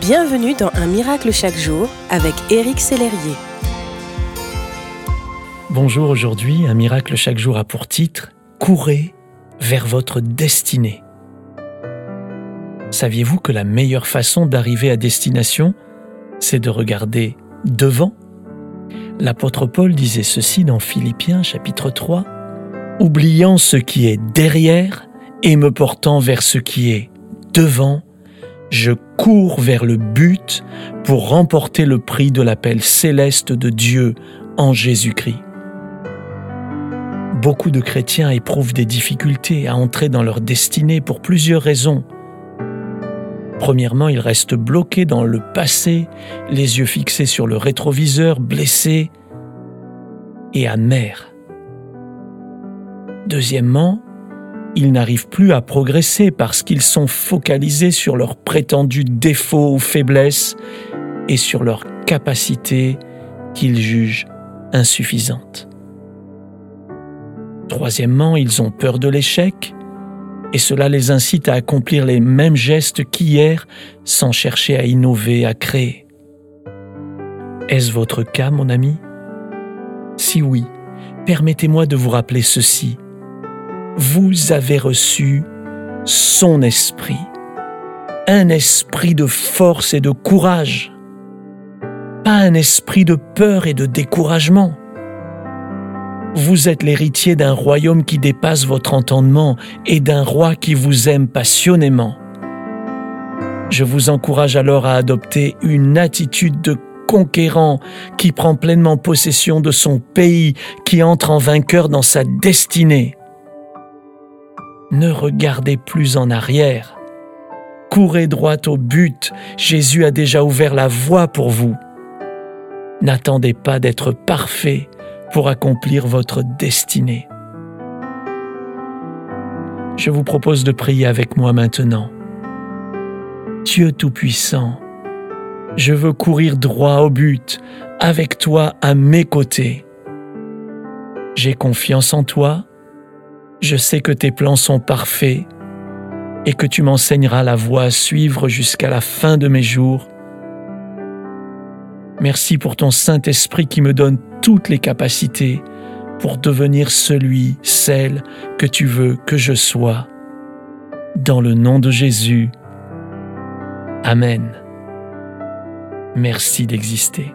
Bienvenue dans Un miracle chaque jour avec Éric Sellerier. Bonjour, aujourd'hui, Un miracle chaque jour a pour titre Courez vers votre destinée. Saviez-vous que la meilleure façon d'arriver à destination, c'est de regarder devant? L'apôtre Paul disait ceci dans Philippiens chapitre 3, Oubliant ce qui est derrière et me portant vers ce qui est devant, je cours vers le but pour remporter le prix de l'appel céleste de Dieu en Jésus-Christ. Beaucoup de chrétiens éprouvent des difficultés à entrer dans leur destinée pour plusieurs raisons. Premièrement, ils restent bloqués dans le passé, les yeux fixés sur le rétroviseur, blessés et amers. Deuxièmement, ils n'arrivent plus à progresser parce qu'ils sont focalisés sur leurs prétendus défauts ou faiblesses et sur leurs capacités qu'ils jugent insuffisantes. Troisièmement, ils ont peur de l'échec et cela les incite à accomplir les mêmes gestes qu'hier sans chercher à innover, à créer. Est-ce votre cas, mon ami? Si oui, permettez-moi de vous rappeler ceci vous avez reçu son esprit, un esprit de force et de courage, pas un esprit de peur et de découragement. Vous êtes l'héritier d'un royaume qui dépasse votre entendement et d'un roi qui vous aime passionnément. Je vous encourage alors à adopter une attitude de conquérant qui prend pleinement possession de son pays, qui entre en vainqueur dans sa destinée. Ne regardez plus en arrière. Courez droit au but. Jésus a déjà ouvert la voie pour vous. N'attendez pas d'être parfait pour accomplir votre destinée. Je vous propose de prier avec moi maintenant. Dieu Tout-Puissant, je veux courir droit au but avec toi à mes côtés. J'ai confiance en toi je sais que tes plans sont parfaits et que tu m'enseigneras la voie à suivre jusqu'à la fin de mes jours. Merci pour ton Saint-Esprit qui me donne toutes les capacités pour devenir celui, celle que tu veux que je sois. Dans le nom de Jésus. Amen. Merci d'exister.